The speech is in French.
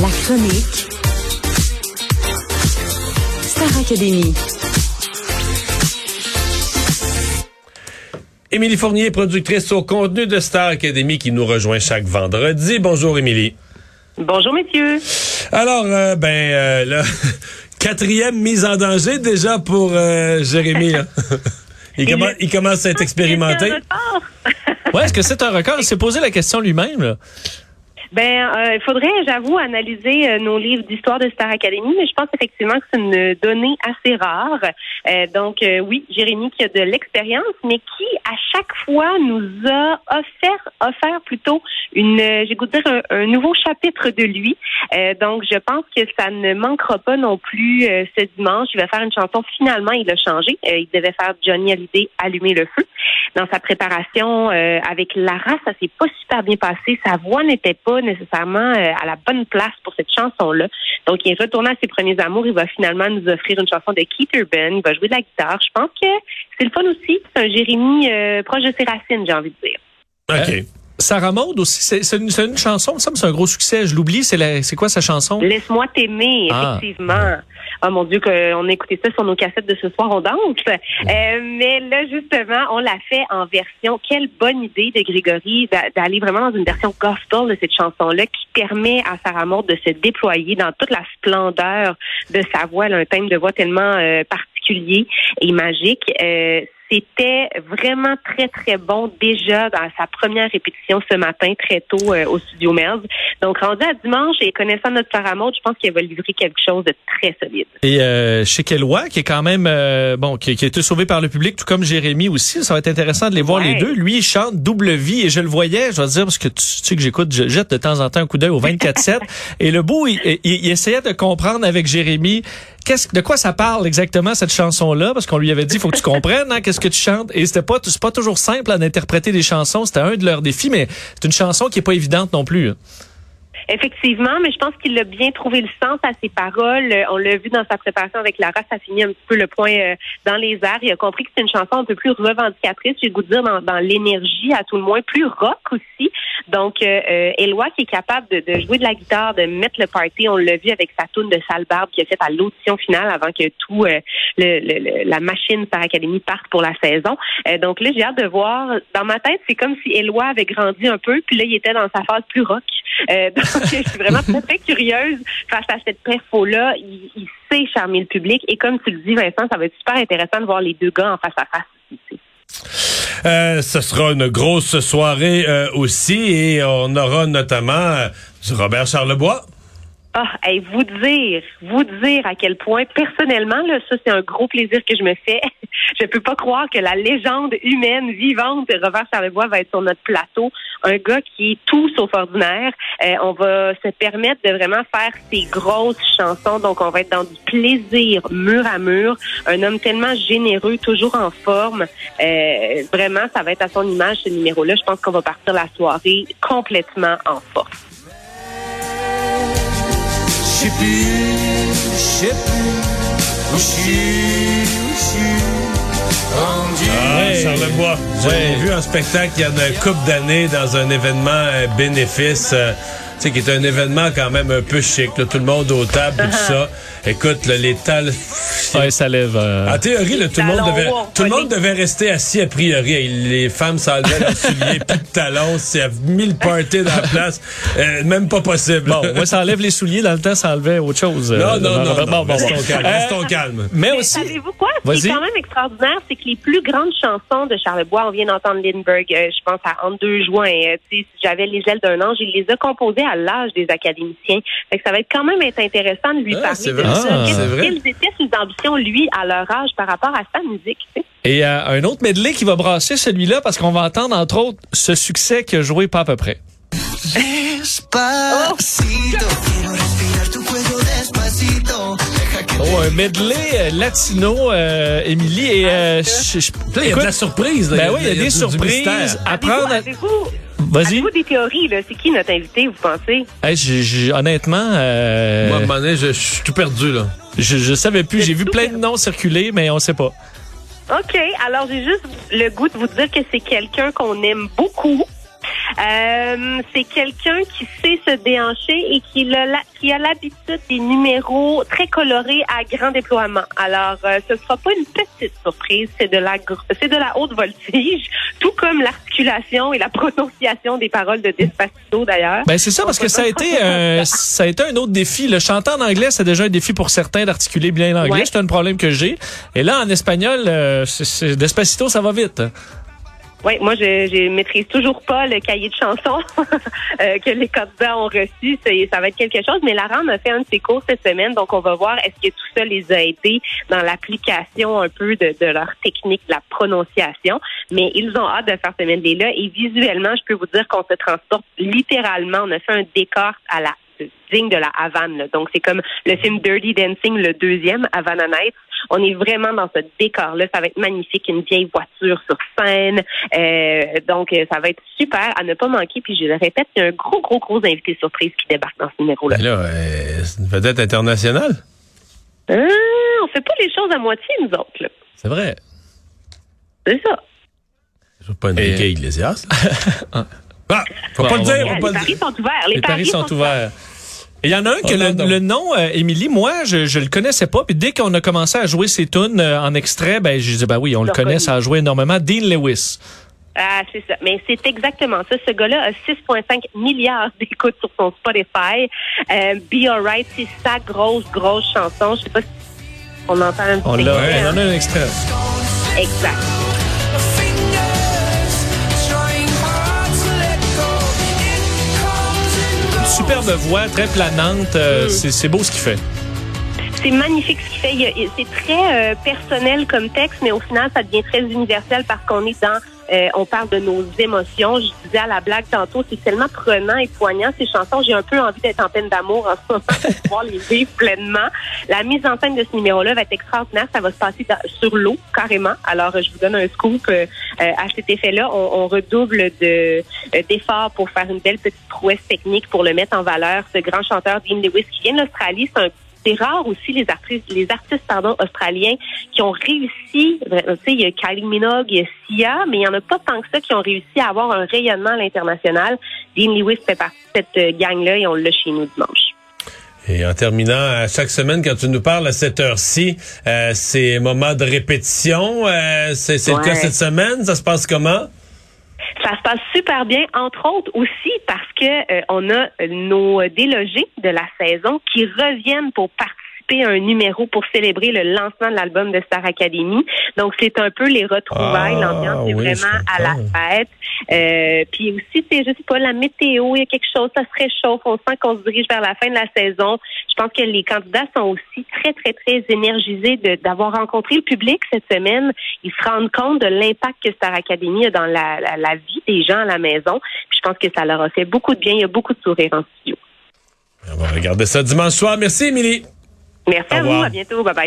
La chronique Star Académie. Émilie Fournier, productrice au contenu de Star Academy qui nous rejoint chaque vendredi. Bonjour Émilie. Bonjour messieurs. Alors, euh, ben euh, là, quatrième mise en danger déjà pour euh, Jérémy. là. il, commen- commence à être expérimenté. Est-ce qu'il y a un retard? Ouais, est-ce que c'est un record? Il s'est posé la question lui-même. Ben, euh, il faudrait, j'avoue, analyser euh, nos livres d'histoire de Star Academy, mais je pense effectivement que c'est une donnée assez rare. Euh, donc, euh, oui, Jérémy qui a de l'expérience, mais qui à chaque fois nous a offert, offert plutôt une, euh, j'ai goût de dire un, un nouveau chapitre de lui. Euh, donc, je pense que ça ne manquera pas non plus ce dimanche. Il va faire une chanson. Finalement, il a changé. Il devait faire Johnny Hallyday allumer le feu. Dans sa préparation euh, avec Lara, ça s'est pas super bien passé. Sa voix n'était pas nécessairement euh, à la bonne place pour cette chanson-là. Donc, il est retourné à ses premiers amours. Il va finalement nous offrir une chanson de Keith Urban. Il va jouer de la guitare. Je pense que c'est le fun aussi. C'est un Jérémy euh, proche de ses racines, j'ai envie de dire. OK. Sarah Maud aussi, c'est une, une chanson, il me c'est un gros succès. Je l'oublie, c'est la- c'est quoi sa chanson? Laisse-moi t'aimer, Ah. effectivement. Oh mon Dieu, qu'on a écouté ça sur nos cassettes de ce soir, on danse. Euh, mais là, justement, on l'a fait en version. Quelle bonne idée de Grégory d'a- d'aller vraiment dans une version gospel de cette chanson-là qui permet à Sarah Maud de se déployer dans toute la splendeur de sa voix. Elle a un thème de voix tellement euh, particulier et magique. Euh, c'était vraiment très, très bon déjà dans sa première répétition ce matin, très tôt euh, au studio Merz. Donc, rendu à dimanche et connaissant notre Maud, je pense qu'elle va livrer quelque chose de très solide. Et euh, chez Kellois, qui est quand même euh, bon, qui, qui a été sauvé par le public, tout comme Jérémy aussi. Ça va être intéressant de les voir Ouais. les deux. Lui, il chante double vie et je le voyais, je vais te dire parce que tu, tu sais que j'écoute, je jette de temps en temps un coup d'œil au 24/7 et le beau, il, il- il essayait de comprendre avec Jérémy. Qu'est-ce, de quoi ça parle exactement cette chanson-là? Parce qu'on lui avait dit, faut que tu comprennes, hein, qu'est-ce que tu chantes. Et c'était pas, c'est pas toujours simple d'interpréter des chansons. C'était un de leurs défis, mais c'est une chanson qui est pas évidente non plus. Effectivement, mais je pense qu'il a bien trouvé le sens à ses paroles. Euh, On l'a vu dans sa préparation avec Lara, ça finit un petit peu le point euh, dans les airs. Il a compris que c'est une chanson un peu plus revendicatrice, j'ai goût de dire dans, dans l'énergie, à tout le moins, plus rock aussi. Donc, euh, euh, Éloi qui est capable de, de jouer de la guitare, de mettre le party, on l'a vu avec sa tune de Sale Barbe qu'il a faite à l'audition finale avant que tout euh, le, le- la machine Star Academy parte pour la saison. Euh, donc là, j'ai hâte de voir. Dans ma tête, c'est comme si Éloi avait grandi un peu, puis là, il était dans sa phase plus rock. Je suis vraiment très, curieuse face à cette perfo-là. Il, sait charmer le public. Et comme tu le dis, Vincent, ça va être super intéressant de voir les deux gars en face à face. ici. Euh, ce sera une grosse soirée euh, aussi et on aura notamment euh, Robert Charlebois. Ah, hey, vous dire, vous dire à quel point, personnellement, là, ça, c'est un gros plaisir que je me fais. je peux pas croire que la légende humaine vivante de Robert Charlebois va être sur notre plateau. Un gars qui est tout sauf ordinaire. Euh, on va se permettre de vraiment faire ces grosses chansons. Donc, on va être dans du plaisir mur à mur. Un homme tellement généreux, toujours en forme. Euh, vraiment, ça va être à son image, ce numéro-là. Je pense qu'on va partir la soirée complètement en force. Je sais plus, je sais plus où je suis, où je suis rendu. Ah, Ouais. Ouais. vu un spectacle il y en a une couple d'années dans un événement euh, bénéfice. euh, tu sais, qui est un événement quand même un peu chic. là, tout le monde aux tables, tout ça. Écoute, là, les talles... Ouais, ça lève. euh, En théorie, là, tout, le monde devait, tout le monde devait rester assis a priori. Les femmes s'enlevaient leurs souliers, plus de talons. C'est mille parties dans la place. Euh, même pas possible. Bon, moi, ça enlève les souliers. Dans le temps, ça enlevait autre chose. non, euh, non, non, Bon, non. bon, bon. ton calme. Euh, Reste ton calme. Mais Mais aussi, savez-vous quoi? Ce qui est quand même extraordinaire, c'est que les plus grandes chansons de Charlebois, on vient d'entendre Lindbergh, euh, je pense à En deux juin. euh, tu sais, si j'avais les ailes d'un ange, il les a composées à l'âge des académiciens. Fait que ça va être quand même être intéressant de lui Ah, parler c'est de vrai. Ça. Ah. Quelles- étaient ses ambitions, lui, à leur âge par rapport à sa musique? Et euh, un autre medley qui va brasser celui-là parce qu'on va entendre entre autres ce succès qui a joué pas à peu près. Despacito, que Oh, un medley euh, latino, euh, Émilie. Et euh, je- je- Là, il y a de la surprise. là. ben oui, il y a du- des du surprises Avez-vous-. Vas-y. avez-vous des théories? là? C'est qui notre invité, vous pensez? Hey, j'ai- j'ai- honnêtement, euh, Moi, à un moment donné, je, je suis tout perdu, là. je, je savais plus. J'ai vu plein de noms circuler, mais on sait pas. OK. Alors, j'ai juste le goût de vous dire que c'est quelqu'un qu'on aime beaucoup. Euh, c'est quelqu'un qui sait se déhancher et qui, a la- qui a l'habitude des numéros très colorés à grand déploiement. Alors, euh, ce sera pas une petite surprise, c'est de la gr- c'est de la haute voltige, tout comme l'articulation et la prononciation des paroles de Despacito d'ailleurs. Ben c'est ça parce que ça a été euh, ça a été un autre défi. Le chanter en anglais, c'est déjà un défi pour certains d'articuler bien l'anglais. Ouais. C'est un problème que j'ai. Et là en espagnol, Despacito, ça va vite. Oui, moi, je, je maîtrise toujours pas le cahier de chansons euh, que les candidats ont reçu. Ça, va être quelque chose. Mais la RAM a fait un de ses cours cette semaine, donc on va voir est-ce que tout ça les a aidés dans l'application un peu de, de leur technique, de la prononciation. Mais ils ont hâte de faire ce medley-là. Et visuellement, je peux vous dire qu'on se transporte littéralement. On a fait un décor à la digne de la Havane. là. Donc, c'est comme le film Dirty Dancing, le deuxième, Havana Nights. On est vraiment dans ce décor-là. Ça va être magnifique. Une vieille voiture sur scène. Euh, donc, euh, ça va être super à ne pas manquer. Puis, je le répète, il y a un gros, gros, gros invité surprise qui débarque dans ce numéro-là. Ben là, euh, c'est une vedette internationale. Euh, on fait pas les choses à moitié, nous autres. là. C'est vrai. C'est ça. C'est pas une Et- Iglesias. ah, faut pas le dire, les pas le paris dire. sont ouverts. Les, Les paris sont ouverts. Il y en a un que Oh, le, non, non. le nom, euh, Émilie, moi, je, je le connaissais pas. Puis dès qu'on a commencé à jouer ses tunes euh, en extrait, ben j'ai dit ben oui, on le L'as connaît, ça a joué énormément. Dean Lewis. Ah, c'est ça. Mais c'est exactement ça. Ce gars-là a 6,5 milliards d'écoutes sur son Spotify. Euh, Be Alright, c'est sa grosse, grosse chanson. Je sais pas si on entend un petit On extrait, on en a un extrait. Exact. Superbe voix, très planante. euh, Mm. c'est, beau ce qu'il fait. C'est magnifique ce qu'il fait. C'est très euh, personnel comme texte, mais au final, ça devient très universel parce qu'on est dans, euh, on parle de nos émotions. Je disais à la blague tantôt, c'est tellement prenant et poignant ces chansons. J'ai un peu envie d'être en peine d'amour en ce moment pour pouvoir les vivre pleinement. La mise en scène de ce numéro-là va être extraordinaire. Ça va se passer dans- sur l'eau carrément. Alors, euh, je vous donne un scoop euh, euh, à cet effet-là. On, on redouble de euh, d'efforts pour faire une belle petite prouesse technique pour le mettre en valeur. Ce grand chanteur Dean Lewis qui vient d'Australie, c'est un c'est rare aussi les artistes, les artistes pardon australiens qui ont réussi. euh, Tu sais, il y a Kylie Minogue, il y a Sia, mais il y en a pas tant que ça qui ont réussi à avoir un rayonnement à l'international. Dean Lewis fait partie de cette euh, gang-là et on l'a chez nous dimanche. Et en terminant, chaque semaine, quand tu nous parles à cette heure-ci, euh, c'est moment de répétition. Euh, c'est le cas cette semaine? Ça se passe comment? Ça se passe super bien, entre autres aussi parce que euh, on a nos délogés de la saison qui reviennent pour participer à un numéro pour célébrer le lancement de l'album de Star Academy. Donc c'est un peu les retrouvailles, Ah, l'ambiance est oui, vraiment à la fête. Euh, puis aussi, c'est je sais pas la météo, il y a quelque chose, ça se réchauffe, on sent qu'on se dirige vers la fin de la saison. Je pense que les candidats sont aussi très très très énergisés d'avoir rencontré le public cette semaine. Ils se rendent compte de l'impact que Star Academy a dans la, la, la vie des gens à la maison. Puis je pense que ça leur a fait beaucoup de bien. Il y a beaucoup de sourires en studio. On va regarder ça dimanche soir. Merci, Émilie. Merci à vous. À bientôt. Bye bye.